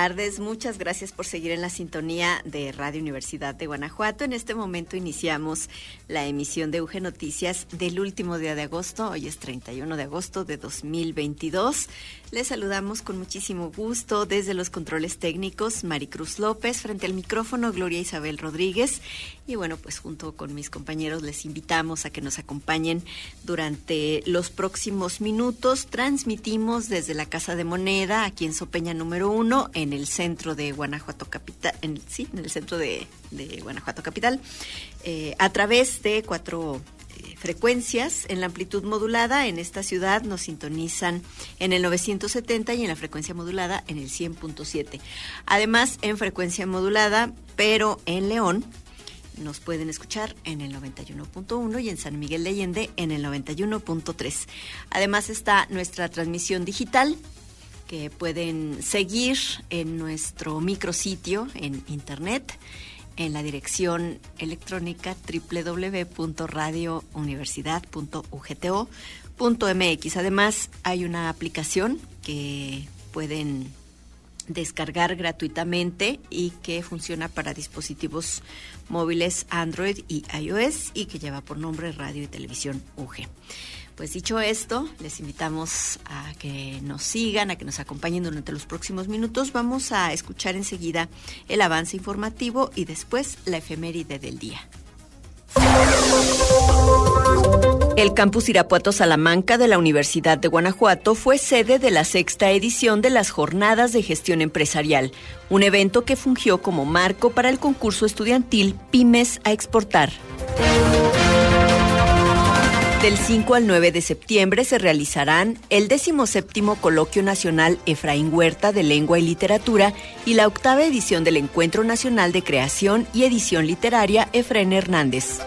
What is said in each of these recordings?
Tardes. Muchas gracias por seguir en la sintonía de Radio Universidad de Guanajuato. En este momento iniciamos la emisión de UG Noticias del último día de agosto. Hoy es 31 de agosto de 2022. Les saludamos con muchísimo gusto desde los controles técnicos Maricruz López, frente al micrófono Gloria Isabel Rodríguez. Y bueno, pues junto con mis compañeros les invitamos a que nos acompañen durante los próximos minutos. Transmitimos desde la Casa de Moneda, aquí en Sopeña número uno, en el centro de Guanajuato Capital, sí, en el centro de, Guanajuato Capital, eh, a través de cuatro frecuencias en la amplitud modulada. En esta ciudad nos sintonizan en el 970 y en la frecuencia modulada en el 100.7. Además, en frecuencia modulada, pero en León, nos pueden escuchar en el 91.1 y en San Miguel de Allende en el 91.3. Además está nuestra transmisión digital que pueden seguir en nuestro micrositio en internet en la dirección electrónica www.radiouniversidad.ugto.mx. Además, hay una aplicación que pueden descargar gratuitamente y que funciona para dispositivos móviles Android y iOS y que lleva por nombre Radio y Televisión UG. Pues dicho esto, les invitamos a que nos sigan, a que nos acompañen durante los próximos minutos. Vamos a escuchar enseguida el avance informativo y después la efeméride del día. El campus Irapuato Salamanca de la Universidad de Guanajuato fue sede de la sexta edición de las Jornadas de Gestión Empresarial, un evento que fungió como marco para el concurso estudiantil Pymes a Exportar. Del 5 al 9 de septiembre se realizarán el 17 Coloquio Nacional Efraín Huerta de Lengua y Literatura y la octava edición del Encuentro Nacional de Creación y Edición Literaria Efraín Hernández.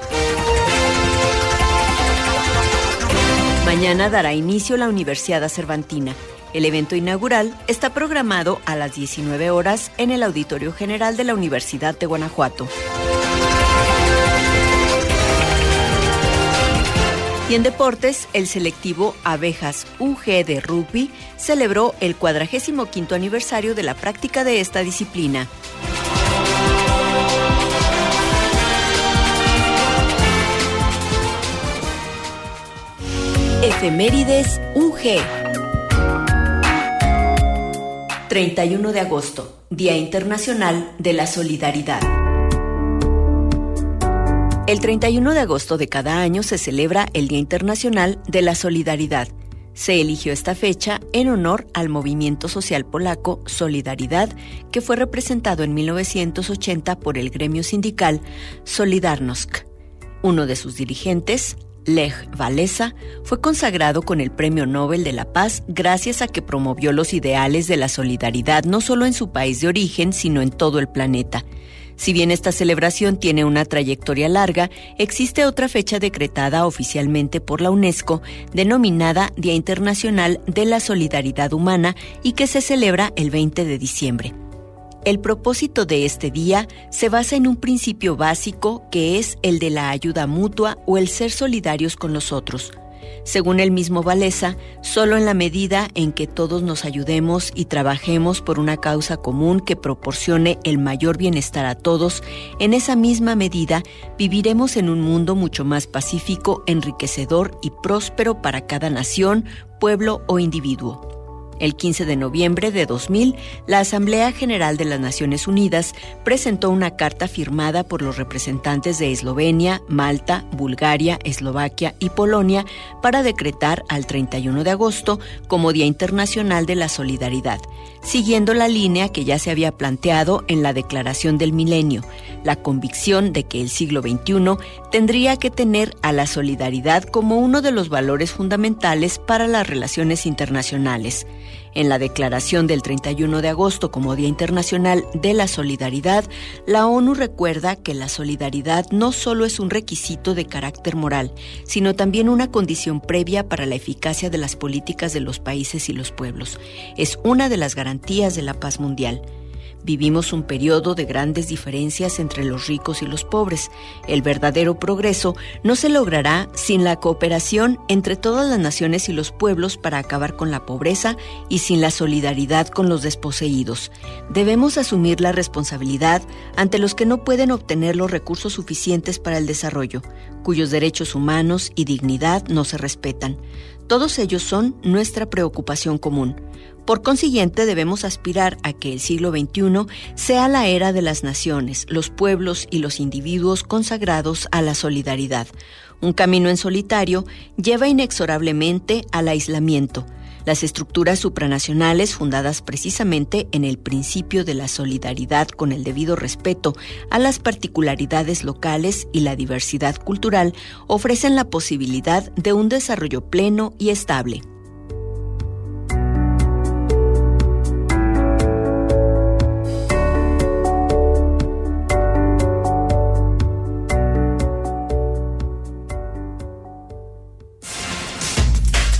Mañana dará inicio la Universidad Cervantina. El evento inaugural está programado a las 19 horas en el Auditorio General de la Universidad de Guanajuato. Y en deportes, el selectivo Abejas UG de rugby celebró el 45 aniversario de la práctica de esta disciplina. Efemérides UG 31 de agosto, Día Internacional de la Solidaridad. El 31 de agosto de cada año se celebra el Día Internacional de la Solidaridad. Se eligió esta fecha en honor al movimiento social polaco Solidaridad, que fue representado en 1980 por el gremio sindical Solidarnosc. Uno de sus dirigentes, Lech Walesa, fue consagrado con el Premio Nobel de la Paz gracias a que promovió los ideales de la solidaridad no solo en su país de origen, sino en todo el planeta. Si bien esta celebración tiene una trayectoria larga, existe otra fecha decretada oficialmente por la UNESCO, denominada Día Internacional de la Solidaridad Humana y que se celebra el 20 de diciembre. El propósito de este día se basa en un principio básico que es el de la ayuda mutua o el ser solidarios con los otros. Según el mismo Valesa, solo en la medida en que todos nos ayudemos y trabajemos por una causa común que proporcione el mayor bienestar a todos, en esa misma medida viviremos en un mundo mucho más pacífico, enriquecedor y próspero para cada nación, pueblo o individuo. El 15 de noviembre de 2000, la Asamblea General de las Naciones Unidas presentó una carta firmada por los representantes de Eslovenia, Malta, Bulgaria, Eslovaquia y Polonia para decretar al 31 de agosto como Día Internacional de la Solidaridad, siguiendo la línea que ya se había planteado en la Declaración del Milenio, la convicción de que el siglo XXI tendría que tener a la solidaridad como uno de los valores fundamentales para las relaciones internacionales. En la declaración del 31 de agosto como Día Internacional de la Solidaridad, la ONU recuerda que la solidaridad no solo es un requisito de carácter moral, sino también una condición previa para la eficacia de las políticas de los países y los pueblos. Es una de las garantías de la paz mundial. Vivimos un periodo de grandes diferencias entre los ricos y los pobres. El verdadero progreso no se logrará sin la cooperación entre todas las naciones y los pueblos para acabar con la pobreza y sin la solidaridad con los desposeídos. Debemos asumir la responsabilidad ante los que no pueden obtener los recursos suficientes para el desarrollo, cuyos derechos humanos y dignidad no se respetan. Todos ellos son nuestra preocupación común. Por consiguiente, debemos aspirar a que el siglo XXI sea la era de las naciones, los pueblos y los individuos consagrados a la solidaridad. Un camino en solitario lleva inexorablemente al aislamiento. Las estructuras supranacionales, fundadas precisamente en el principio de la solidaridad con el debido respeto a las particularidades locales y la diversidad cultural, ofrecen la posibilidad de un desarrollo pleno y estable.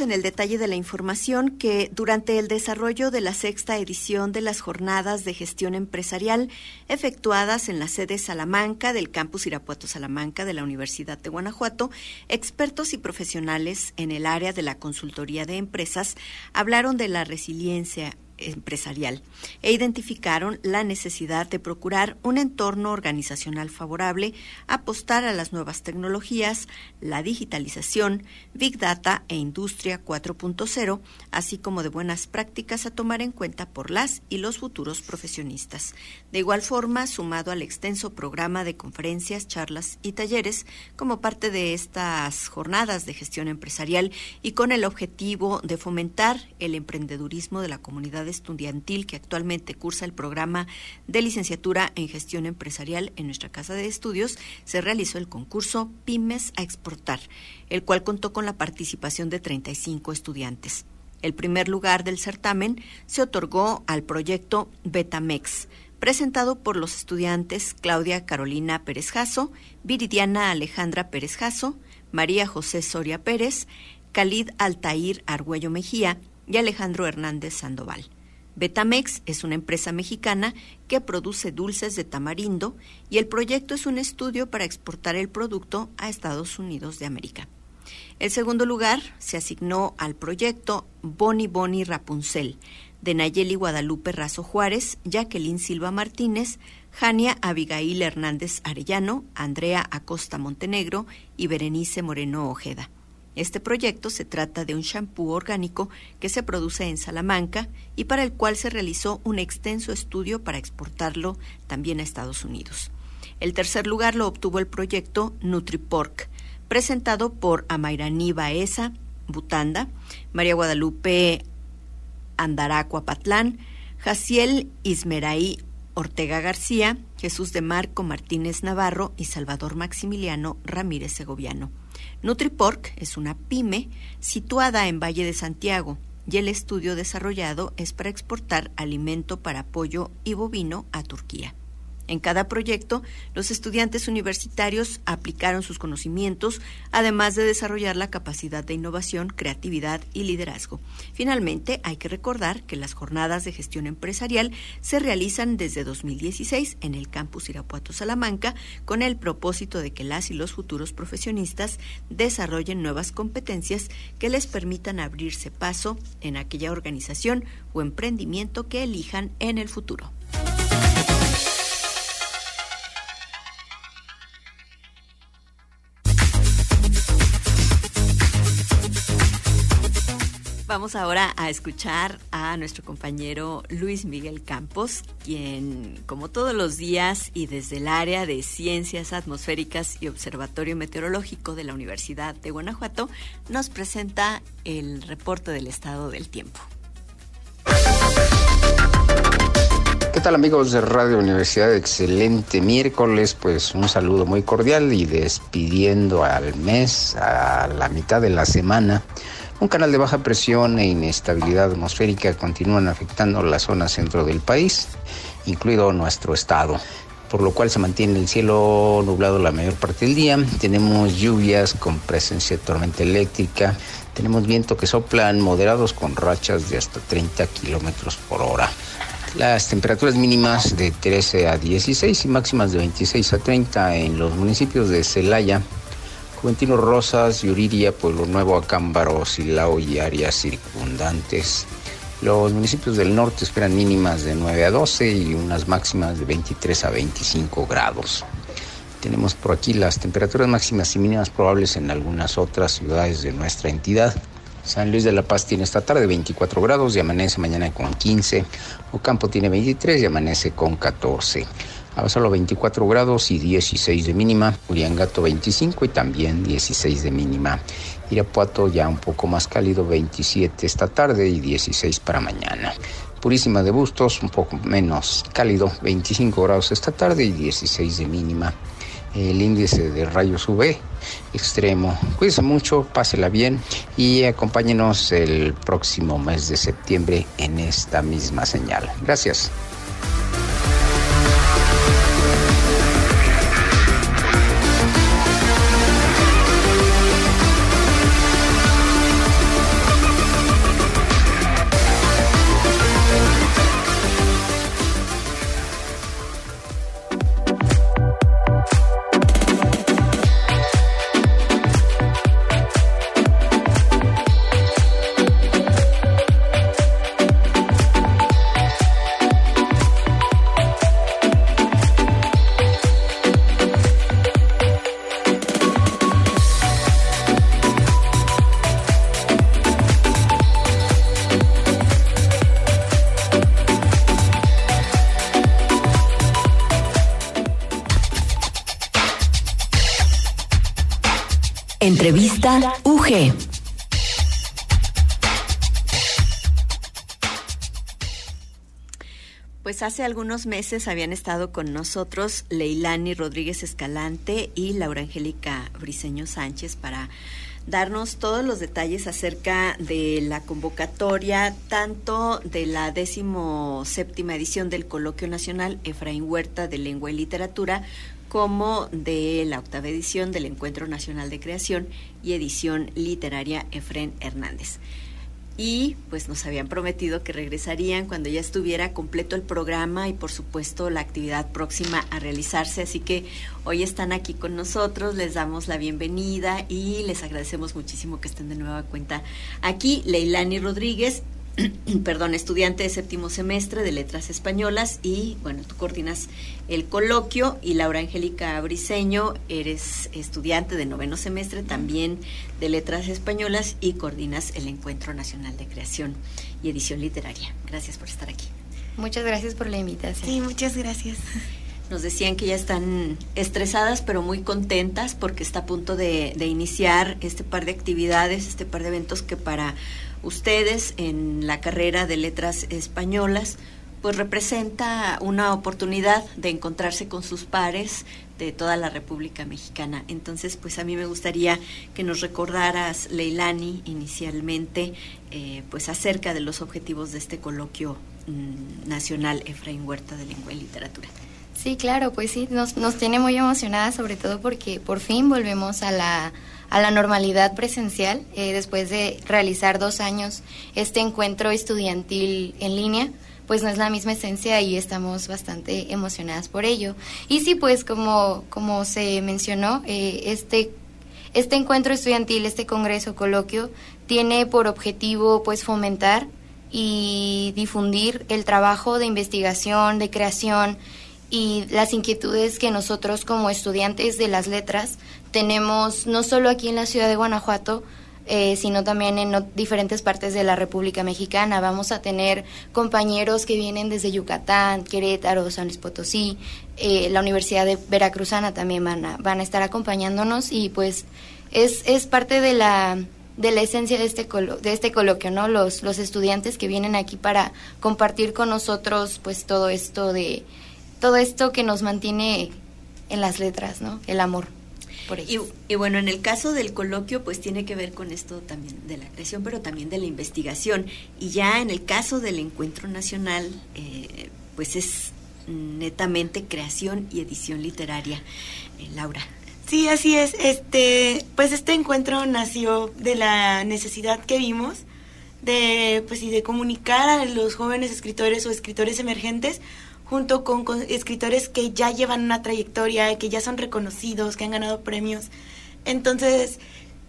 En el detalle de la información que durante el desarrollo de la sexta edición de las jornadas de gestión empresarial efectuadas en la sede Salamanca del campus Irapuato Salamanca de la Universidad de Guanajuato, expertos y profesionales en el área de la consultoría de empresas hablaron de la resiliencia empresarial e identificaron la necesidad de procurar un entorno organizacional favorable, apostar a las nuevas tecnologías, la digitalización, Big Data e Industria 4.0, así como de buenas prácticas a tomar en cuenta por las y los futuros profesionistas. De igual forma, sumado al extenso programa de conferencias, charlas y talleres como parte de estas jornadas de gestión empresarial y con el objetivo de fomentar el emprendedurismo de la comunidad estudiantil que actualmente cursa el programa de licenciatura en gestión empresarial en nuestra casa de estudios, se realizó el concurso Pymes a Exportar, el cual contó con la participación de 35 estudiantes. El primer lugar del certamen se otorgó al proyecto Betamex, presentado por los estudiantes Claudia Carolina Pérez Jasso, Viridiana Alejandra Pérez Jasso, María José Soria Pérez, Khalid Altair Argüello Mejía y Alejandro Hernández Sandoval. Betamex es una empresa mexicana que produce dulces de tamarindo y el proyecto es un estudio para exportar el producto a Estados Unidos de América. El segundo lugar se asignó al proyecto Boni Boni Rapunzel de Nayeli Guadalupe Razo Juárez, Jacqueline Silva Martínez, Jania Abigail Hernández Arellano, Andrea Acosta Montenegro y Berenice Moreno Ojeda. Este proyecto se trata de un shampoo orgánico que se produce en Salamanca y para el cual se realizó un extenso estudio para exportarlo también a Estados Unidos. El tercer lugar lo obtuvo el proyecto NutriPork, presentado por Amairani Baeza, Butanda, María Guadalupe Andaracua Patlán, Jaciel Ismeraí Ortega García, Jesús de Marco Martínez Navarro y Salvador Maximiliano Ramírez Segoviano. NutriPork es una pyme situada en Valle de Santiago y el estudio desarrollado es para exportar alimento para pollo y bovino a Turquía. En cada proyecto, los estudiantes universitarios aplicaron sus conocimientos, además de desarrollar la capacidad de innovación, creatividad y liderazgo. Finalmente, hay que recordar que las jornadas de gestión empresarial se realizan desde 2016 en el campus Irapuato Salamanca con el propósito de que las y los futuros profesionistas desarrollen nuevas competencias que les permitan abrirse paso en aquella organización o emprendimiento que elijan en el futuro. Vamos ahora a escuchar a nuestro compañero Luis Miguel Campos, quien, como todos los días y desde el área de Ciencias Atmosféricas y Observatorio Meteorológico de la Universidad de Guanajuato, nos presenta el reporte del estado del tiempo. ¿Qué tal amigos de Radio Universidad? Excelente miércoles, pues un saludo muy cordial y despidiendo al mes, a la mitad de la semana. Un canal de baja presión e inestabilidad atmosférica continúan afectando la zona centro del país, incluido nuestro estado, por lo cual se mantiene el cielo nublado la mayor parte del día. Tenemos lluvias con presencia de tormenta eléctrica, tenemos viento que soplan moderados con rachas de hasta 30 kilómetros por hora. Las temperaturas mínimas de 13 a 16 y máximas de 26 a 30 en los municipios de Celaya, Juventino Rosas, Yuriria, Pueblo Nuevo, Acámbaro, Silao y áreas circundantes. Los municipios del norte esperan mínimas de 9 a 12 y unas máximas de 23 a 25 grados. Tenemos por aquí las temperaturas máximas y mínimas probables en algunas otras ciudades de nuestra entidad. San Luis de la Paz tiene esta tarde 24 grados y amanece mañana con 15. Ocampo tiene 23 y amanece con 14. Abasolo 24 grados y 16 de mínima, Uriangato 25 y también 16 de mínima. Irapuato ya un poco más cálido, 27 esta tarde y 16 para mañana. Purísima de Bustos, un poco menos cálido, 25 grados esta tarde y 16 de mínima. El índice de rayos UV extremo. Cuídense mucho, pásela bien y acompáñenos el próximo mes de septiembre en esta misma señal. Gracias. Pues hace algunos meses habían estado con nosotros Leilani Rodríguez Escalante y Laura Angélica Briseño Sánchez para darnos todos los detalles acerca de la convocatoria, tanto de la décimo séptima edición del Coloquio Nacional Efraín Huerta de Lengua y Literatura, como de la octava edición del Encuentro Nacional de Creación y edición literaria Efren Hernández. Y pues nos habían prometido que regresarían cuando ya estuviera completo el programa y por supuesto la actividad próxima a realizarse. Así que hoy están aquí con nosotros, les damos la bienvenida y les agradecemos muchísimo que estén de nueva cuenta aquí. Leilani Rodríguez perdón, estudiante de séptimo semestre de Letras Españolas y, bueno, tú coordinas el coloquio y Laura Angélica Briseño, eres estudiante de noveno semestre también de Letras Españolas y coordinas el Encuentro Nacional de Creación y Edición Literaria. Gracias por estar aquí. Muchas gracias por la invitación. Sí, muchas gracias. Nos decían que ya están estresadas, pero muy contentas porque está a punto de, de iniciar este par de actividades, este par de eventos que para ustedes en la carrera de letras españolas, pues representa una oportunidad de encontrarse con sus pares de toda la República Mexicana. Entonces, pues a mí me gustaría que nos recordaras, Leilani, inicialmente, eh, pues acerca de los objetivos de este coloquio mm, nacional Efraín Huerta de Lengua y Literatura. Sí, claro, pues sí, nos, nos tiene muy emocionadas, sobre todo porque por fin volvemos a la, a la normalidad presencial, eh, después de realizar dos años este encuentro estudiantil en línea pues no es la misma esencia y estamos bastante emocionadas por ello. Y sí, pues como, como se mencionó, eh, este, este encuentro estudiantil, este congreso, coloquio, tiene por objetivo pues fomentar y difundir el trabajo de investigación, de creación y las inquietudes que nosotros como estudiantes de las letras tenemos no solo aquí en la ciudad de Guanajuato, eh, sino también en diferentes partes de la República Mexicana. Vamos a tener compañeros que vienen desde Yucatán, Querétaro, San Luis Potosí, eh, la Universidad de Veracruzana también van a, van a estar acompañándonos y pues es, es parte de la de la esencia de este de este coloquio, ¿no? Los los estudiantes que vienen aquí para compartir con nosotros pues todo esto de todo esto que nos mantiene en las letras, ¿no? El amor. Y, bueno, en el caso del coloquio, pues tiene que ver con esto también de la creación, pero también de la investigación. Y ya en el caso del encuentro nacional, eh, pues es netamente creación y edición literaria. Eh, Laura. Sí, así es. Este, pues este encuentro nació de la necesidad que vimos de, pues, y de comunicar a los jóvenes escritores o escritores emergentes junto con, escritores que ya llevan una trayectoria, que ya son reconocidos, que han ganado premios. Entonces,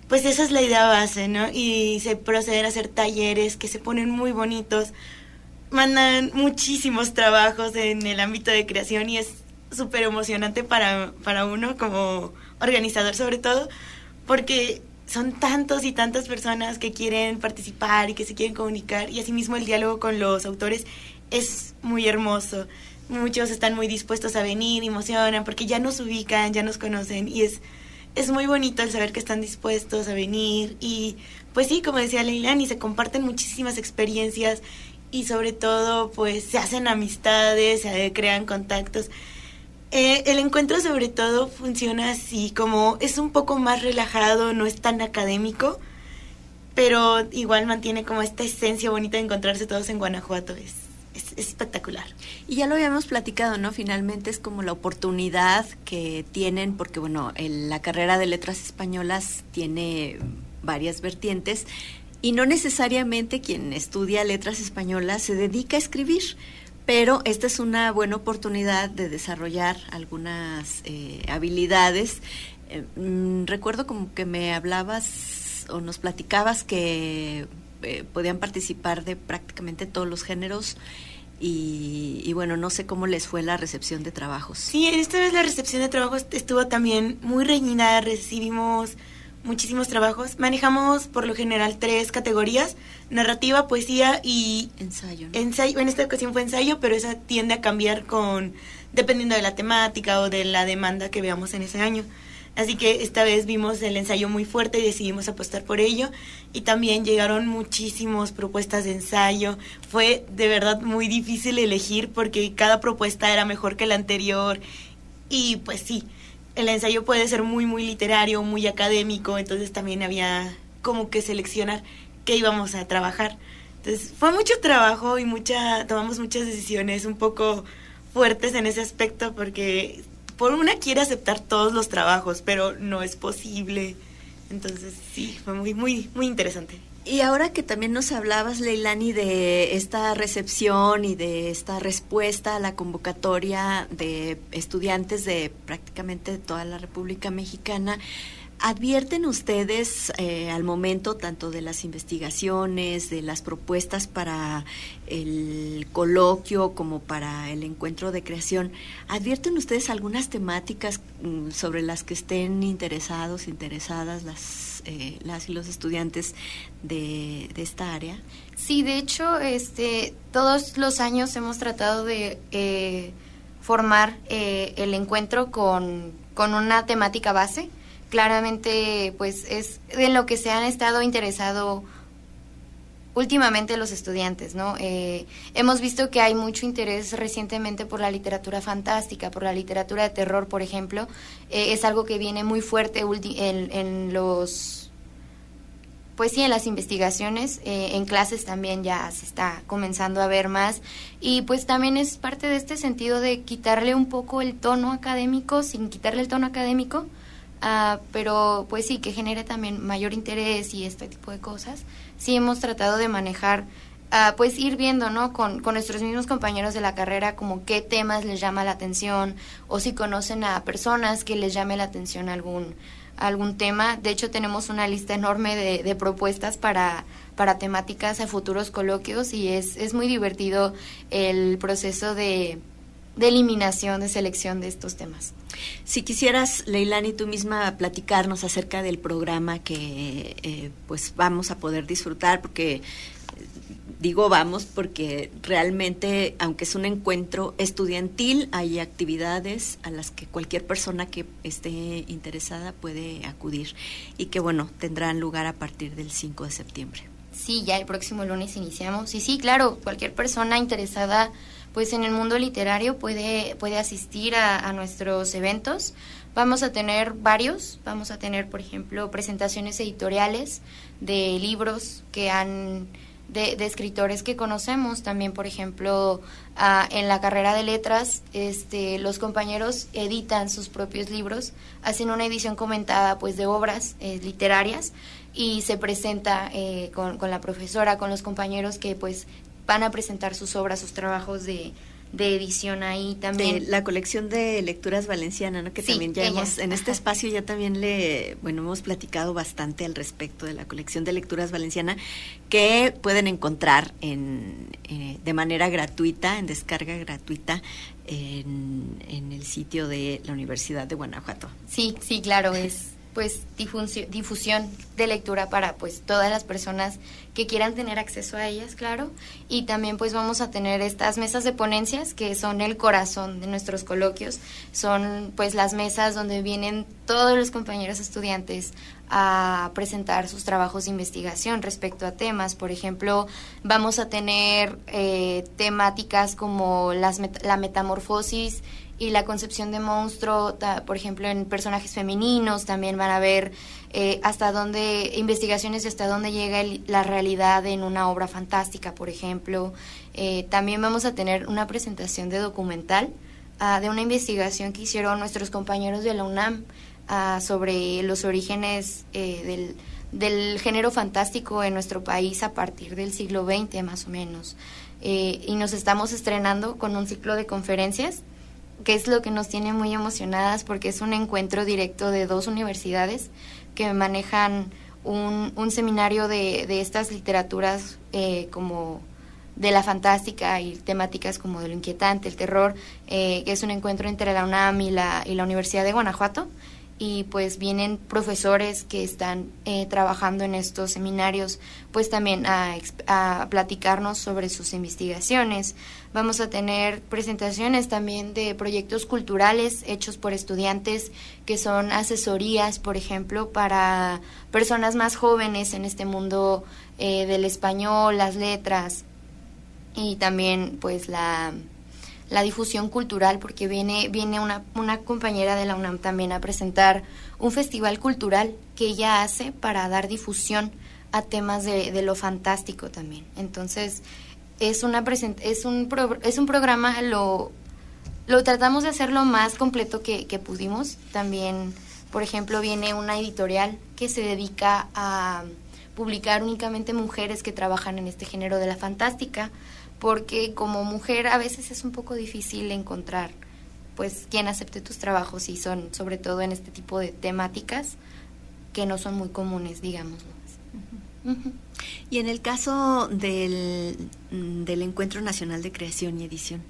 pues esa es la idea base, ¿no? Y se proceden a hacer talleres que se ponen muy bonitos, mandan muchísimos trabajos en el ámbito de creación y es súper emocionante para, para uno como organizador sobre todo, porque son tantos y tantas personas que quieren participar y que se quieren comunicar y asimismo el diálogo con los autores es muy hermoso muchos están muy dispuestos a venir, emocionan, porque ya nos ubican, ya nos conocen y es, es muy bonito el saber que están dispuestos a venir y pues sí, como decía Leilani, se comparten muchísimas experiencias y sobre todo pues se hacen amistades, se crean contactos. Eh, el encuentro sobre todo funciona así, como es un poco más relajado, no es tan académico, pero igual mantiene como esta esencia bonita de encontrarse todos en Guanajuato. Es, es, espectacular. Y ya lo habíamos platicado, ¿no? Finalmente es como la oportunidad que tienen, porque bueno, la carrera de letras españolas tiene varias vertientes y no necesariamente quien estudia letras españolas se dedica a escribir. Pero esta es una buena oportunidad de desarrollar algunas eh, habilidades. Eh, mm, recuerdo como que me hablabas o nos platicabas que eh, podían participar de prácticamente todos los géneros. Y, bueno, no sé cómo les fue la recepción de trabajos. Sí, esta vez la recepción de trabajos estuvo también muy reñida, recibimos muchísimos trabajos. Manejamos por lo general tres categorías, narrativa, poesía y ensayo. Ensayo, en esta ocasión fue ensayo, pero esa tiende a cambiar con dependiendo de la temática o de la demanda que veamos en ese año. Así que esta vez vimos el ensayo muy fuerte y decidimos apostar por ello. Y también llegaron muchísimas propuestas de ensayo. Fue de verdad muy difícil elegir porque cada propuesta era mejor que la anterior. Y pues sí, el ensayo puede ser muy, muy literario, muy académico. Entonces también había como que seleccionar qué íbamos a trabajar. Entonces fue mucho trabajo y mucha, tomamos muchas decisiones un poco fuertes en ese aspecto porque por una quiere aceptar todos los trabajos, pero no es posible. Entonces, sí, fue muy, muy, muy interesante. Y ahora que también nos hablabas, Leilani, de esta recepción y de esta respuesta a la convocatoria de estudiantes de prácticamente toda la República Mexicana, ¿Advierten ustedes eh, al momento tanto de las investigaciones, de las propuestas para el coloquio como para el encuentro de creación, advierten ustedes algunas temáticas mm, sobre las que estén interesados, interesadas las, eh, las y los estudiantes de, esta área? Sí, de hecho, este, todos los años hemos tratado de eh, formar el encuentro con, con una temática base claramente pues es en lo que se han estado interesado últimamente los estudiantes, ¿no? Eh, hemos visto que hay mucho interés recientemente por la literatura fantástica, por la literatura de terror, por ejemplo. Eh, es algo que viene muy fuerte en, en, los pues sí, en las investigaciones, eh, en clases también ya se está comenzando a ver más y pues también es parte de este sentido de quitarle un poco el tono académico sin quitarle el tono académico, uh, pero pues sí, que genere también mayor interés y este tipo de cosas. Sí hemos tratado de manejar, uh, pues ir viendo, ¿no? Con, con nuestros mismos compañeros de la carrera como qué temas les llama la atención o si conocen a personas que les llame la atención algún algún tema. De hecho, tenemos una lista enorme de, de propuestas para, para temáticas a futuros coloquios y es, es muy divertido el proceso de, de eliminación, de selección de estos temas. Si quisieras, Leilani, tú misma platicarnos acerca del programa que eh, pues vamos a poder disfrutar, porque digo vamos porque realmente, aunque es un encuentro estudiantil, hay actividades a las que cualquier persona que esté interesada puede acudir y que, bueno, tendrán lugar a partir del 5 de septiembre. Sí, ya el próximo lunes iniciamos. Y sí, claro, cualquier persona interesada pues en el mundo literario puede, puede asistir a, nuestros eventos. Vamos a tener varios, vamos a tener, por ejemplo, presentaciones editoriales de libros que han de, de, escritores que conocemos. También, por ejemplo, en la carrera de letras, este, los compañeros editan sus propios libros, hacen una edición comentada pues de obras eh, literarias y se presenta eh, con, con la profesora, con los compañeros que pues van a presentar sus obras, sus trabajos de, de edición ahí también. De la colección de lecturas valenciana, ¿no? Que Sí, también ya ella, hemos, en este espacio ya también le, bueno, hemos platicado bastante al respecto de la colección de lecturas valenciana que pueden encontrar en, eh, de manera gratuita, en descarga gratuita, en, en el sitio de la Universidad de Guanajuato. Sí, sí, claro, es pues difusión, de lectura para pues todas las personas que quieran tener acceso a ellas, claro, y también pues vamos a tener estas mesas de ponencias que son el corazón de nuestros coloquios, son pues las mesas donde vienen todos los compañeros estudiantes a presentar sus trabajos de investigación respecto a temas, por ejemplo, vamos a tener eh, temáticas como las met la metamorfosis y la concepción de monstruo, por ejemplo, en personajes femeninos, también van a ver eh, hasta dónde, investigaciones de hasta dónde llega el, la realidad en una obra fantástica, por ejemplo. Eh, también vamos a tener una presentación de documental uh, de una investigación que hicieron nuestros compañeros de la UNAM uh, sobre los orígenes eh, del, del género fantástico en nuestro país a partir del siglo XX, más o menos. Eh, y nos estamos estrenando con un ciclo de conferencias que es lo que nos tiene muy emocionadas porque es un encuentro directo de dos universidades que manejan un, un seminario de, de, estas literaturas eh, como de la fantástica y temáticas como de lo inquietante, el terror, eh, es un encuentro entre la UNAM y la, y la Universidad de Guanajuato y pues vienen profesores que están eh, trabajando en estos seminarios pues también a, platicarnos sobre sus investigaciones. Vamos a tener presentaciones también de proyectos culturales hechos por estudiantes que son asesorías, por ejemplo, para personas más jóvenes en este mundo eh, del español, las letras y también pues la la difusión cultural, porque viene, viene una, una compañera de la UNAM también a presentar un festival cultural que ella hace para dar difusión a temas de, de lo fantástico también. Entonces, es, una present es, un pro es un programa, lo, lo tratamos de hacer lo más completo que, que pudimos. También, por ejemplo, viene una editorial que se dedica a publicar únicamente mujeres que trabajan en este género de la fantástica porque como mujer a veces es un poco difícil encontrar pues quien acepte tus trabajos y son sobre todo en este tipo de temáticas que no son muy comunes, digamos. Uh -huh. Uh -huh. Y en el caso del, del Encuentro Nacional de Creación y Edición.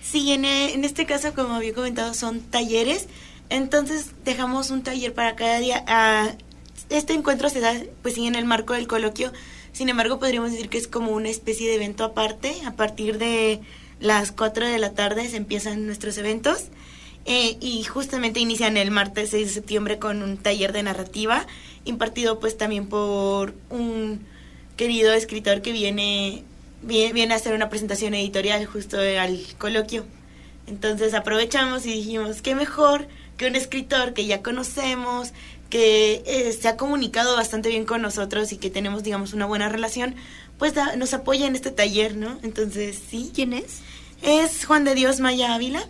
Sí, en, en este caso, como había comentado, son talleres. Entonces dejamos un taller para cada día. Uh, este encuentro se da, pues sí, en el marco del coloquio sin embargo, podríamos decir que es como una especie de evento aparte. A partir de las 4 de la tarde se empiezan nuestros eventos eh, y justamente inician el martes 6 de septiembre con un taller de narrativa impartido pues también por un querido escritor que viene, viene, viene a hacer una presentación editorial justo al coloquio. Entonces aprovechamos y dijimos, qué mejor que un escritor que ya conocemos, que eh, se ha comunicado bastante bien con nosotros y que tenemos, digamos, una buena relación, pues nos apoya en este taller, ¿no? Entonces, sí. ¿Quién es? Es Juan de Dios Maya Ávila.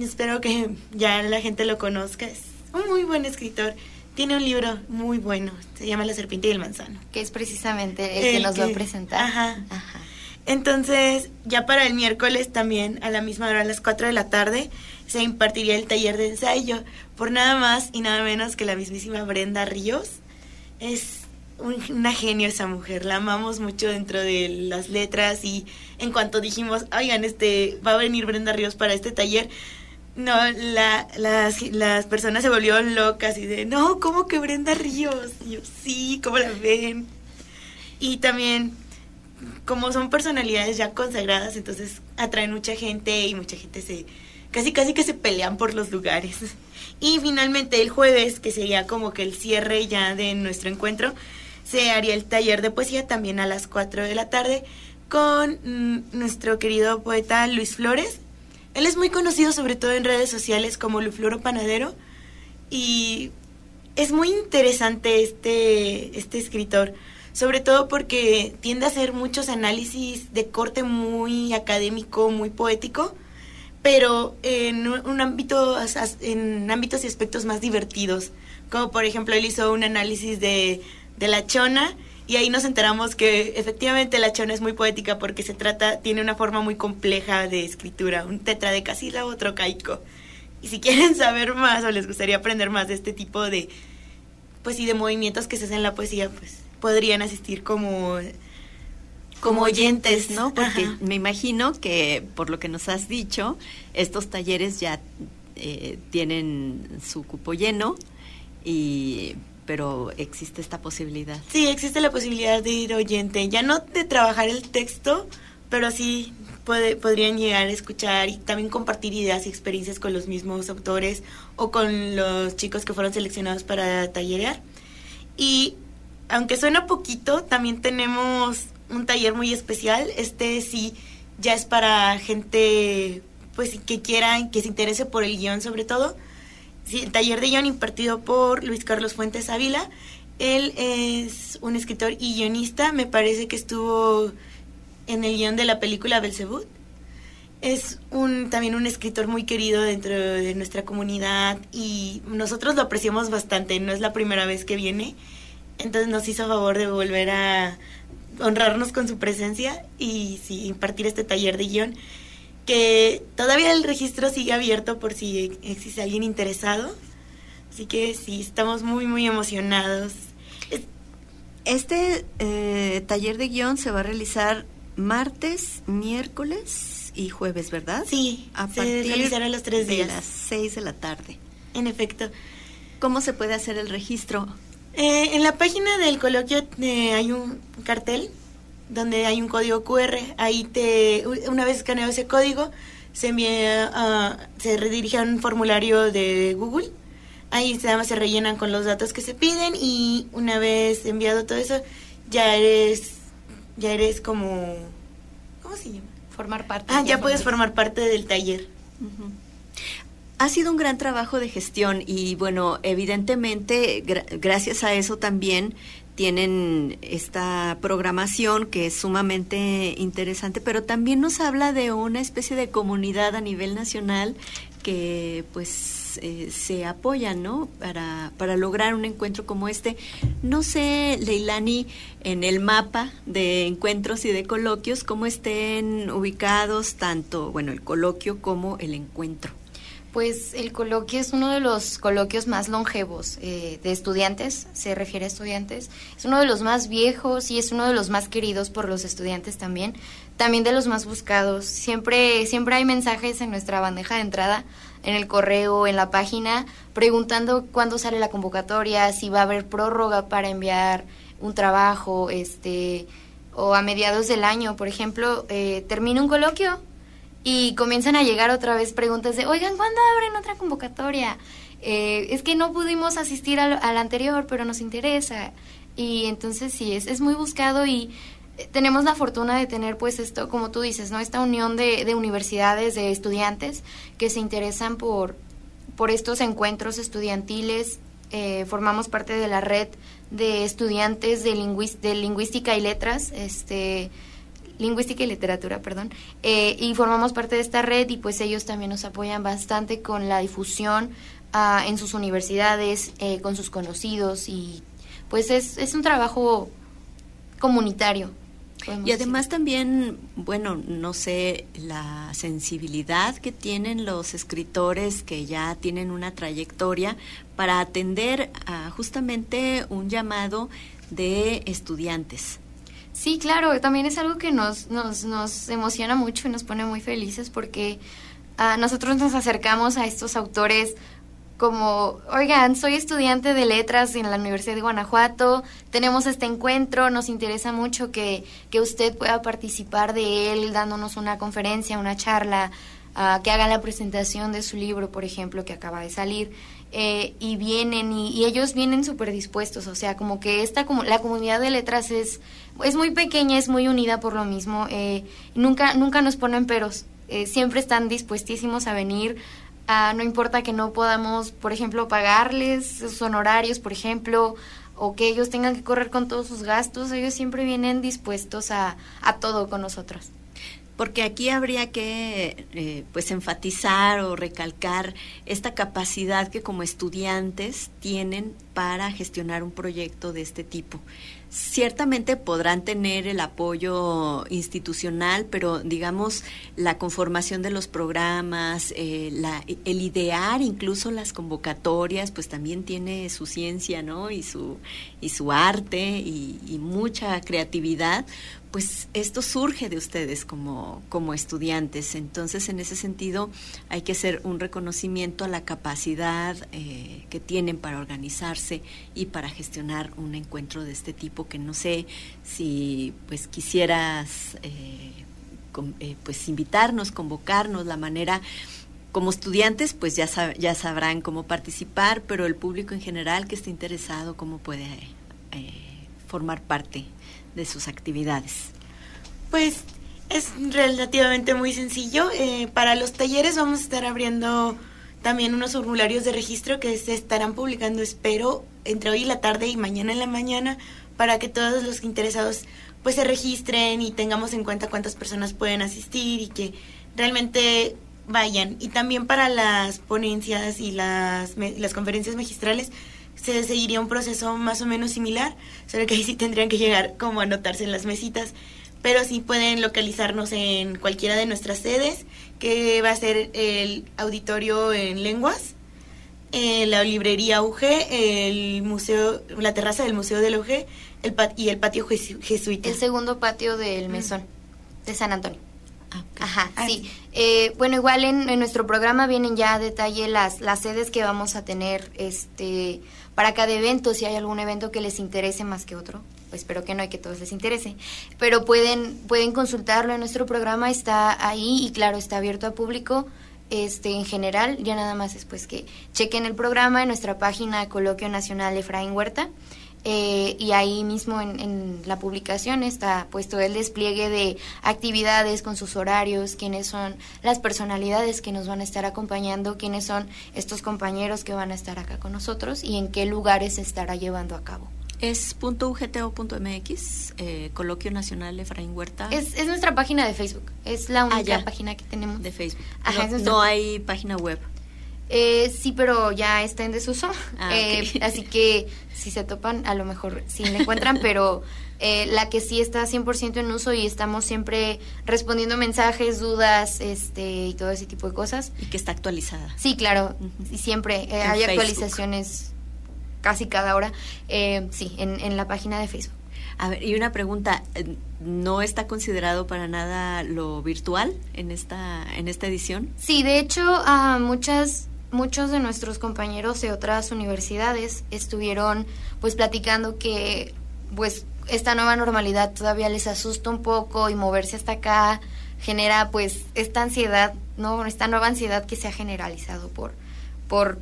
Espero que ya la gente lo conozca. Es un muy buen escritor. Tiene un libro muy bueno. Se llama La serpiente y el manzano. Que es precisamente el, que nos va a presentar. Ajá. Ajá. Entonces, ya para el miércoles también, a la misma hora, a las 4 de la tarde, se impartiría el taller de ensayo por nada más y nada menos que la mismísima Brenda Ríos. Es una genio esa mujer, la amamos mucho dentro de las letras y en cuanto dijimos, oigan, este, va a venir Brenda Ríos para este taller, no, la, las, las personas se volvieron locas y de, no, ¿cómo que Brenda Ríos? Y yo, sí, ¿cómo la ven? Y también, como son personalidades ya consagradas, entonces atraen mucha gente y mucha gente se, casi casi que se pelean por los lugares. Y finalmente el jueves, que sería como que el cierre ya de nuestro encuentro, se haría el taller de poesía también a las 4 de la tarde con mm, nuestro querido poeta Luis Flores. Él es muy conocido sobre todo en redes sociales como Lufloro Panadero y es muy interesante este, este escritor, sobre todo porque tiende a hacer muchos análisis de corte muy académico, muy poético, pero en un ámbito, en ámbitos y aspectos más divertidos, como por ejemplo él hizo un análisis de de la chona y ahí nos enteramos que efectivamente la chona es muy poética porque se trata, tiene una forma muy compleja de escritura, un tetradecasílabo, otro caico. Y si quieren saber más o les gustaría aprender más de este tipo de, pues y de movimientos que se hacen en la poesía, pues podrían asistir como como oyentes, ¿no? Porque me imagino que por lo que nos has dicho, estos talleres ya eh, tienen su cupo lleno y pero existe esta posibilidad. Sí, existe la posibilidad de ir oyente, ya no de trabajar el texto, pero sí puede, podrían llegar a escuchar y también compartir ideas y experiencias con los mismos autores o con los chicos que fueron seleccionados para tallerear. Y aunque suena poquito, también tenemos un taller muy especial. Este sí ya es para gente pues que quiera, que se interese por el guion sobre todo el taller de guion impartido por Luis Carlos Fuentes Ávila. Él es un escritor y guionista, me parece que estuvo en el guion de la película Belzebut. Es un, también un escritor muy querido dentro de nuestra comunidad y nosotros lo apreciamos bastante, no es la primera vez que viene, entonces nos hizo favor de volver a honrarnos con su presencia y sí, impartir este taller de guion que todavía el registro sigue abierto por si existe alguien interesado. Así que sí, estamos muy, muy emocionados. Este eh, taller de guion se va a realizar martes, miércoles y jueves, ¿verdad? Sí, a partir realizará los tres días. De las seis de la tarde. En efecto. ¿Cómo se puede hacer el registro? Eh, en la página del coloquio eh, hay un cartel donde hay un código QR, ahí te, una vez escaneado ese código, se envía, a, se redirige a un formulario de Google, ahí se, se rellenan con los datos que se piden y una vez enviado todo eso, ya eres, ya eres como, ¿cómo se llama? Formar parte. Ah, ya puedes formar parte del taller. Ha sido un gran trabajo de gestión y bueno, evidentemente gracias a eso también tienen esta programación que es sumamente interesante, pero también nos habla de una especie de comunidad a nivel nacional que pues eh, se apoya, ¿no? Para, para lograr un encuentro como este. No sé, Leilani, en el mapa de encuentros y de coloquios, cómo estén ubicados tanto, bueno, el coloquio como el encuentro. Pues el coloquio es uno de los coloquios más longevos eh, de estudiantes, se refiere a estudiantes. Es uno de los más viejos y es uno de los más queridos por los estudiantes también. También de los más buscados. Siempre, siempre hay mensajes en nuestra bandeja de entrada, en el correo, en la página, preguntando cuándo sale la convocatoria, si va a haber prórroga para enviar un trabajo, este, o a mediados del año, por ejemplo, eh, termina un coloquio y comienzan a llegar otra vez preguntas de, oigan, ¿cuándo abren otra convocatoria? Eh, es que no pudimos asistir al, anterior, pero nos interesa. Y entonces sí, es, es muy buscado y eh, tenemos la fortuna de tener pues esto, como tú dices, ¿no? Esta unión de, de universidades, de estudiantes que se interesan por, por estos encuentros estudiantiles eh, formamos parte de la red de estudiantes de, de lingüística y letras, este, lingüística y literatura, perdón, eh, y formamos parte de esta red y pues ellos también nos apoyan bastante con la difusión ah, en sus universidades, eh, con sus conocidos y pues es, es un trabajo comunitario. Y además también, bueno, no sé, la sensibilidad que tienen los escritores que ya tienen una trayectoria para atender a justamente un llamado de estudiantes. Sí, claro, también es algo que nos, nos, nos emociona mucho y nos pone muy felices porque ah, nosotros nos acercamos a estos autores como, oigan, soy estudiante de letras en la Universidad de Guanajuato, tenemos este encuentro, nos interesa mucho que, que usted pueda participar de él dándonos una conferencia, una charla, uh, que haga la presentación de su libro, por ejemplo, que acaba de salir. Eh, y vienen y, ellos vienen súper dispuestos, o sea, como que esta como la comunidad de letras es es muy pequeña, es muy unida por lo mismo, eh, nunca nunca nos ponen peros, eh, siempre están dispuestísimos a venir, no importa que no podamos, por ejemplo, pagarles sus honorarios, por ejemplo, o que ellos tengan que correr con todos sus gastos, ellos siempre vienen dispuestos a, a todo con nosotros porque aquí habría que eh, pues enfatizar o recalcar esta capacidad que como estudiantes tienen para gestionar un proyecto de este tipo. Ciertamente podrán tener el apoyo institucional, pero digamos la conformación de los programas, eh, el idear incluso las convocatorias, pues también tiene su ciencia, ¿no? Y su y su arte y, y mucha creatividad, pues esto surge de ustedes como, como estudiantes. Entonces, en ese sentido, hay que hacer un reconocimiento a la capacidad eh, que tienen para organizarse y para gestionar un encuentro de este tipo, que no sé si pues quisieras eh, eh, pues invitarnos, convocarnos, la manera como estudiantes, pues ya, ya sabrán cómo participar, pero el público en general que esté interesado, cómo puede formar parte de sus actividades? Pues es relativamente muy sencillo. Eh, para los talleres vamos a estar abriendo también unos formularios de registro que se estarán publicando, espero, entre hoy y la tarde y mañana en la mañana, para que todos los interesados pues se registren y tengamos en cuenta cuántas personas pueden asistir y que realmente vayan. Y también para las ponencias y las, las conferencias magistrales, se seguiría un proceso más o menos similar, solo que ahí sí tendrían que llegar como a anotarse en las mesitas, pero sí pueden localizarnos en cualquiera de nuestras sedes, que va a ser el auditorio en lenguas, la librería UG, el museo, la terraza del Museo del UG el y el patio jesuita. El segundo patio del mesón de San Antonio. Ah, Ajá, ah, sí. Eh, bueno, igual en, en, nuestro programa vienen ya a detalle las, las sedes que vamos a tener este para cada evento, si hay algún evento que les interese más que otro, pues espero que no hay que todos les interese, pero pueden, pueden consultarlo en nuestro programa, está ahí y claro, está abierto a público. Este, en general, ya nada más es pues que chequen el programa en nuestra página Coloquio Nacional Efraín Huerta eh, y ahí mismo en, la publicación está puesto el despliegue de actividades con sus horarios, quiénes son las personalidades que nos van a estar acompañando, quiénes son estos compañeros que van a estar acá con nosotros y en qué lugares se estará llevando a cabo. Es .ugto.mx, eh, Coloquio Nacional Efraín Huerta. Es, es nuestra página de Facebook, es la única ah, página que tenemos. De Facebook. no hay página web. Eh, sí, pero ya está en desuso. Ah, eh, así que si se topan, a lo mejor sí la encuentran, pero eh, la que sí está 100% en uso y estamos siempre respondiendo mensajes, dudas este y todo ese tipo de cosas. Y que está actualizada. Sí, claro. Y siempre eh, hay actualizaciones casi cada hora. sí, en, en la página de Facebook. A ver, y una pregunta, ¿no está considerado para nada lo virtual en esta en esta edición? Sí, de hecho, a muchas muchos de nuestros compañeros de otras universidades estuvieron pues platicando que pues esta nueva normalidad todavía les asusta un poco y moverse hasta acá genera pues esta ansiedad, ¿no? Esta nueva ansiedad que se ha generalizado por por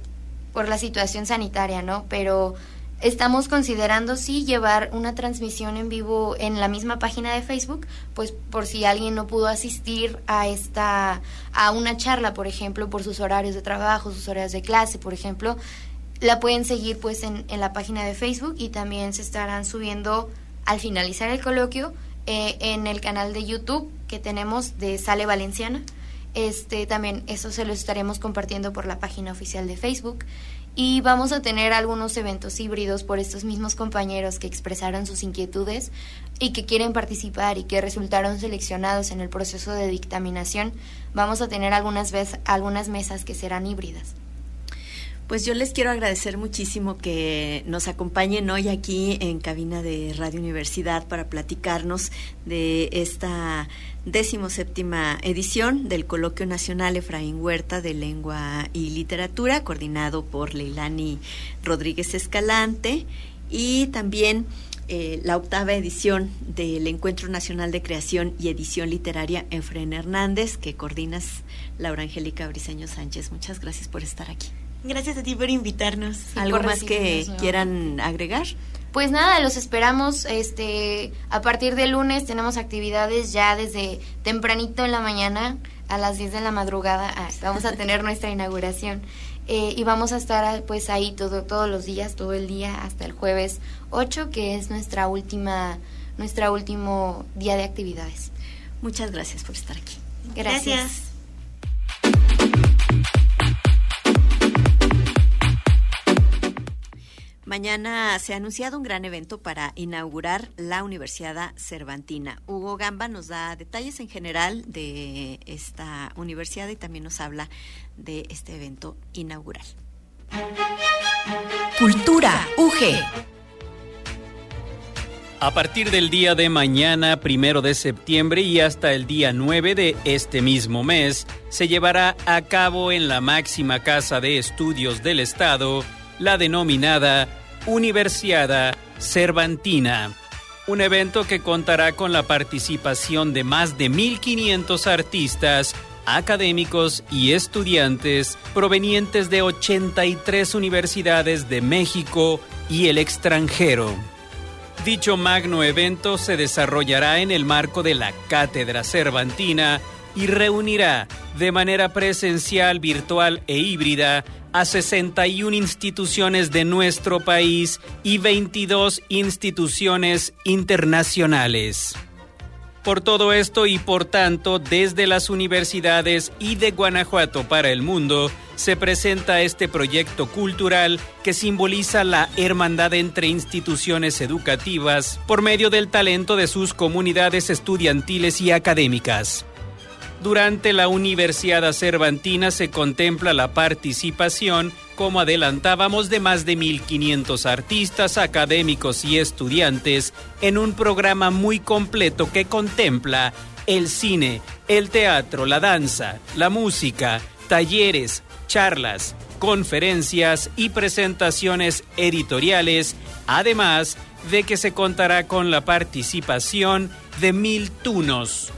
por la situación sanitaria, ¿no? Pero Estamos considerando sí llevar una transmisión en vivo en la misma página de Facebook, pues por si alguien no pudo asistir a esta a una charla, por ejemplo, por sus horarios de trabajo, sus horarios de clase, por ejemplo, la pueden seguir pues en, en, la página de Facebook y también se estarán subiendo al finalizar el coloquio eh, en el canal de YouTube que tenemos de Sale Valenciana. Este también eso se lo estaremos compartiendo por la página oficial de Facebook y vamos a tener algunos eventos híbridos por estos mismos compañeros que expresaron sus inquietudes y que quieren participar y que resultaron seleccionados en el proceso de dictaminación. Vamos a tener algunas, veces, algunas mesas que serán híbridas. Pues yo les quiero agradecer muchísimo que nos acompañen hoy aquí en cabina de Radio Universidad para platicarnos de esta séptima edición del Coloquio Nacional Efraín Huerta de Lengua y Literatura, coordinado por Leilani Rodríguez Escalante, y también eh, la octava edición del Encuentro Nacional de Creación y Edición Literaria Efraín Hernández, que coordinas Laura Angélica Briseño Sánchez. Muchas gracias por estar aquí. Gracias a ti por invitarnos. ¿Algo más que quieran agregar? Pues nada, los esperamos. Este, a partir de lunes tenemos actividades ya desde tempranito en la mañana a las 10 de la madrugada. Ah, vamos a tener nuestra inauguración eh, y vamos a estar pues ahí todo, todos los días, todo el día hasta el jueves 8, que es nuestra última, nuestra último día de actividades. Muchas gracias por estar aquí. gracias. Mañana se ha anunciado un gran evento para inaugurar la Universidad Cervantina. Hugo Gamba nos da detalles en general de esta universidad y también nos habla de este evento inaugural. Cultura UG. A partir del día de mañana, primero de septiembre y hasta el día 9 de este mismo mes, se llevará a cabo en la máxima casa de estudios del Estado la denominada Universiada Cervantina, un evento que contará con la participación de más de 1.500 artistas, académicos y estudiantes provenientes de 83 universidades de México y el extranjero. Dicho magno evento se desarrollará en el marco de la Cátedra Cervantina y reunirá de manera presencial, virtual e híbrida a 61 instituciones de nuestro país y 22 instituciones internacionales. Por todo esto y por tanto, desde las universidades y de Guanajuato para el mundo, se presenta este proyecto cultural que simboliza la hermandad entre instituciones educativas por medio del talento de sus comunidades estudiantiles y académicas. Durante la Universidad Cervantina se contempla la participación, como adelantábamos, de más de 1.500 artistas, académicos y estudiantes en un programa muy completo que contempla el cine, el teatro, la danza, la música, talleres, charlas, conferencias y presentaciones editoriales, además de que se contará con la participación de mil tunos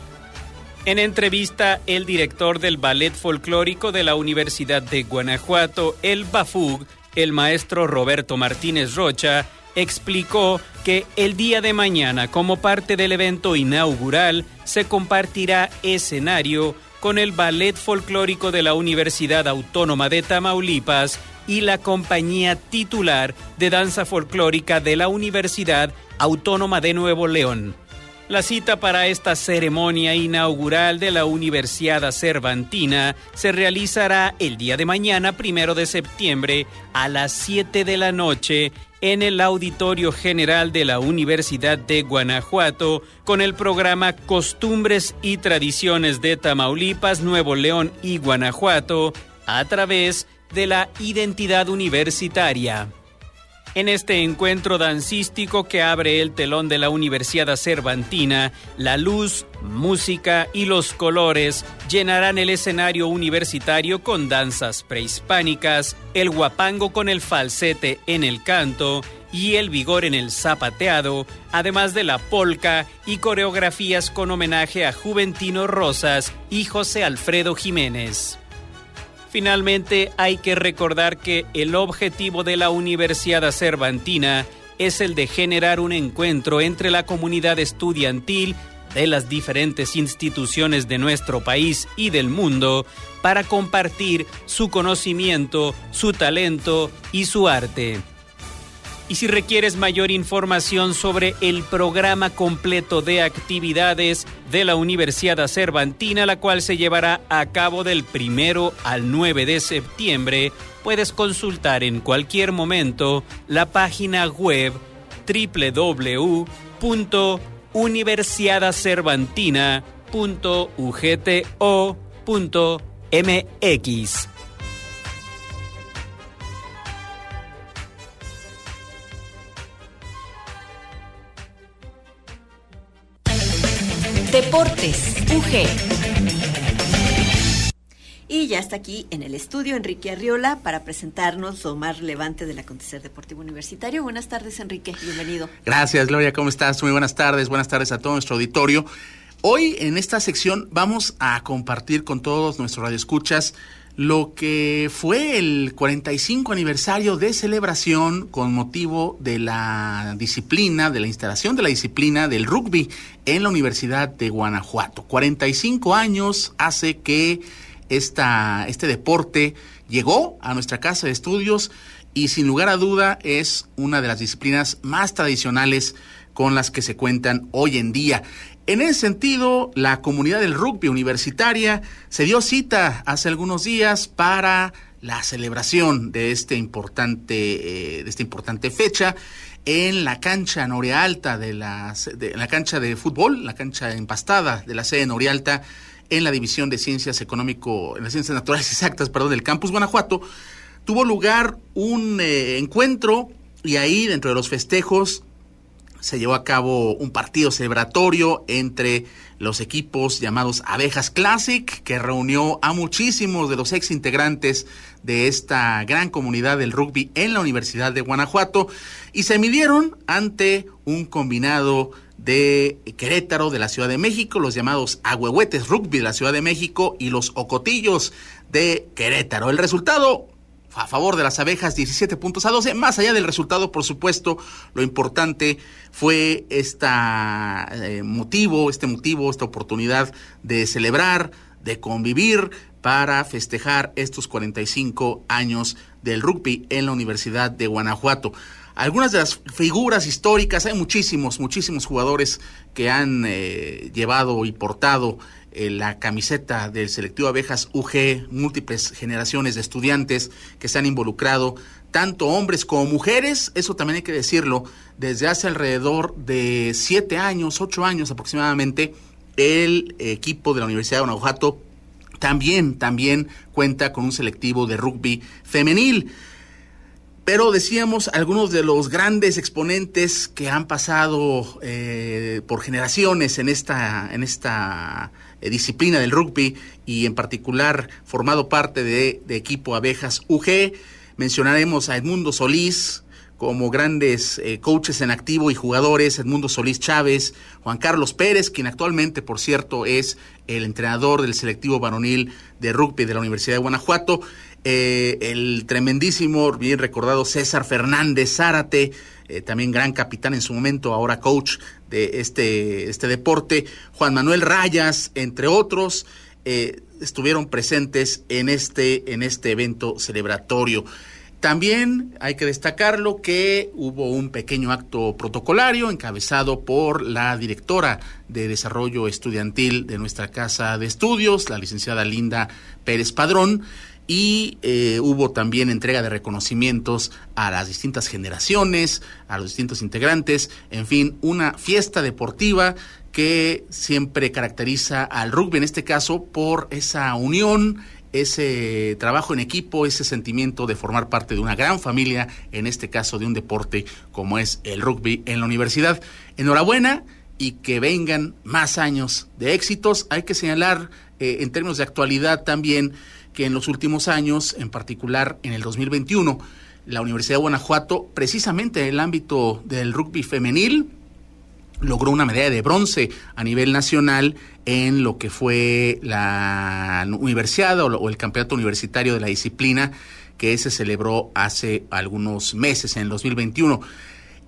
en entrevista, el director del Ballet Folclórico de la Universidad de Guanajuato, el BAFUG, el maestro Roberto Martínez Rocha, explicó que el día de mañana, como parte del evento inaugural, se compartirá escenario con el Ballet Folclórico de la Universidad Autónoma de Tamaulipas y la compañía titular de danza folclórica de la Universidad Autónoma de Nuevo León. La cita para esta ceremonia inaugural de la Universidad Cervantina se realizará el día de mañana, primero de septiembre, a las 7 de la noche en el Auditorio General de la Universidad de Guanajuato con el programa Costumbres y Tradiciones de Tamaulipas, Nuevo León y Guanajuato a través de la identidad universitaria. En este encuentro dancístico que abre el telón de la Universidad Cervantina, la luz, música y los colores llenarán el escenario universitario con danzas prehispánicas, el guapango con el falsete en el canto y el vigor en el zapateado, además de la polca y coreografías con homenaje a Juventino Rosas y José Alfredo Jiménez. Finalmente, hay que recordar que el objetivo de la Universidad Cervantina es el de generar un encuentro entre la comunidad estudiantil de las diferentes instituciones de nuestro país y del mundo para compartir su conocimiento, su talento y su arte. Y si requieres mayor información sobre el programa completo de actividades de la Universidad Cervantina, la cual se llevará a cabo del primero al 9 de septiembre, puedes consultar en cualquier momento la página web www.universiadacervantina.ugto.mx. Deportes, UG. Y ya está aquí en el estudio Enrique Arriola para presentarnos lo más relevante del acontecer deportivo universitario. Buenas tardes, Enrique. Bienvenido. Gracias, Gloria. ¿Cómo estás? Muy buenas tardes. Buenas tardes a todo nuestro auditorio. Hoy en esta sección vamos a compartir con todos nuestros radioescuchas lo que fue el 45 aniversario de celebración con motivo de la disciplina, de la instalación de la disciplina del rugby en la Universidad de Guanajuato. 45 años hace que esta, este deporte llegó a nuestra casa de estudios y sin lugar a duda es una de las disciplinas más tradicionales con las que se cuentan hoy en día. En ese sentido, la comunidad del rugby universitaria se dio cita hace algunos días para la celebración de este importante, eh, de esta importante fecha en la cancha Norealta de la, la cancha de fútbol, la cancha empastada de la sede Norealta en la división de ciencias económico, en las ciencias naturales exactas, perdón, del campus Guanajuato, tuvo lugar un eh, encuentro y ahí dentro de los festejos se llevó a cabo un partido celebratorio entre los equipos llamados Abejas Classic, que reunió a muchísimos de los ex integrantes de esta gran comunidad del rugby en la Universidad de Guanajuato y se midieron ante un combinado de Querétaro, de la Ciudad de México, los llamados Agüehuetes Rugby de la Ciudad de México y los Ocotillos de Querétaro. El resultado a favor de las abejas, 17 puntos a 12. Más allá del resultado, por supuesto, lo importante fue este motivo, este motivo, esta oportunidad de celebrar, de convivir para festejar estos 45 años del rugby en la Universidad de Guanajuato. Algunas de las figuras históricas, hay muchísimos, muchísimos jugadores que han eh, llevado y portado eh, la camiseta del selectivo Abejas UG, múltiples generaciones de estudiantes que se han involucrado, tanto hombres como mujeres, eso también hay que decirlo, desde hace alrededor de siete años, ocho años aproximadamente, el equipo de la Universidad de Guanajuato también, también cuenta con un selectivo de rugby femenil. Pero decíamos algunos de los grandes exponentes que han pasado eh, por generaciones en esta, en esta disciplina del rugby y en particular formado parte de, equipo Abejas UG. Mencionaremos a Edmundo Solís como grandes eh, coaches en activo y jugadores, Edmundo Solís Chávez, Juan Carlos Pérez, quien actualmente, por cierto, es el entrenador del selectivo varonil de rugby de la Universidad de Guanajuato, eh, el tremendísimo, bien recordado César Fernández Zárate, también gran capitán en su momento, ahora coach de este, este deporte. Juan Manuel Rayas, entre otros, eh, estuvieron presentes en este, en este evento celebratorio. También hay que destacarlo que hubo un pequeño acto protocolario encabezado por la directora de Desarrollo Estudiantil de nuestra Casa de Estudios, la licenciada Linda Pérez Padrón, y eh, hubo también entrega de reconocimientos a las distintas generaciones, a los distintos integrantes, en fin, una fiesta deportiva que siempre caracteriza al rugby, en este caso, por esa unión, ese trabajo en equipo, ese sentimiento de formar parte de una gran familia, en este caso de un deporte como es el rugby en la universidad. Enhorabuena y que vengan más años de éxitos. Hay que señalar eh, en términos de actualidad también que en los últimos años, en particular en el 2021, la Universidad de Guanajuato, precisamente en el ámbito del rugby femenil, logró una medalla de bronce a nivel nacional en lo que fue la universidad o, el campeonato universitario de la disciplina que se celebró hace algunos meses, en el 2021.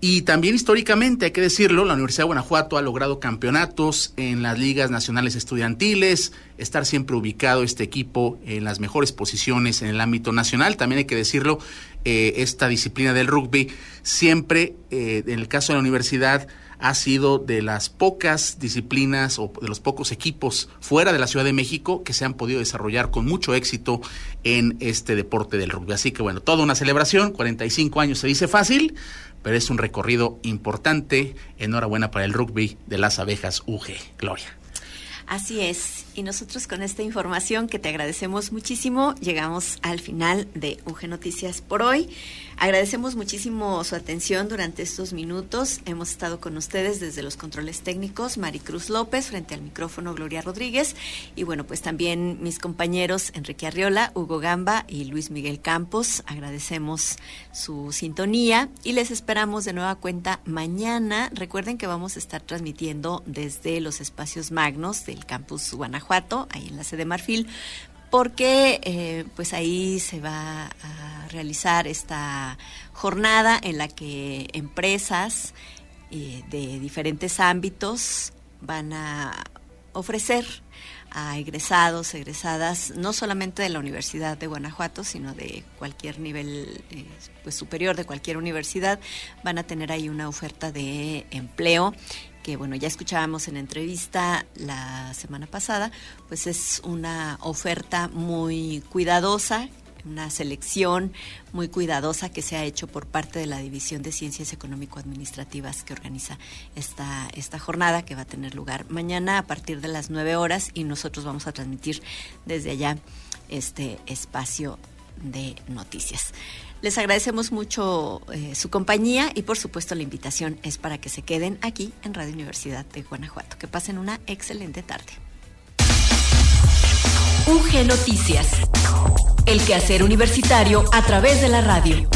Y también históricamente, hay que decirlo, la Universidad de Guanajuato ha logrado campeonatos en las ligas nacionales estudiantiles, estar siempre ubicado este equipo en las mejores posiciones en el ámbito nacional. También hay que decirlo, eh, esta disciplina del rugby siempre, eh, en el caso de la universidad, ha sido de las pocas disciplinas o de los pocos equipos fuera de la Ciudad de México que se han podido desarrollar con mucho éxito en este deporte del rugby. Así que bueno, toda una celebración, 45 años se dice fácil, pero es un recorrido importante. Enhorabuena para el rugby de las abejas UG. Gloria. Así es. Y nosotros con esta información que te agradecemos muchísimo, llegamos al final de UG Noticias por hoy. Agradecemos muchísimo su atención durante estos minutos. Hemos estado con ustedes desde los controles técnicos, Maricruz López, frente al micrófono Gloria Rodríguez, y bueno, pues también mis compañeros Enrique Arriola, Hugo Gamba y Luis Miguel Campos. Agradecemos su sintonía y les esperamos de nueva cuenta mañana. Recuerden que vamos a estar transmitiendo desde los espacios magnos del campus Guanajuato, ahí en la sede Marfil, porque eh, pues ahí se va a realizar esta jornada en la que empresas eh, de diferentes ámbitos van a ofrecer a egresados, egresadas, no solamente de la Universidad de Guanajuato, sino de cualquier nivel eh, pues superior de cualquier universidad, van a tener ahí una oferta de empleo que bueno, ya escuchábamos en entrevista la semana pasada, pues es una oferta muy cuidadosa una selección muy cuidadosa que se ha hecho por parte de la División de Ciencias Económico-Administrativas que organiza esta, esta jornada que va a tener lugar mañana a partir de las 9 horas y nosotros vamos a transmitir desde allá este espacio de noticias. Les agradecemos mucho eh, su compañía y por supuesto la invitación es para que se queden aquí en Radio Universidad de Guanajuato. Que pasen una excelente tarde. UG Noticias. El quehacer universitario a través de la radio.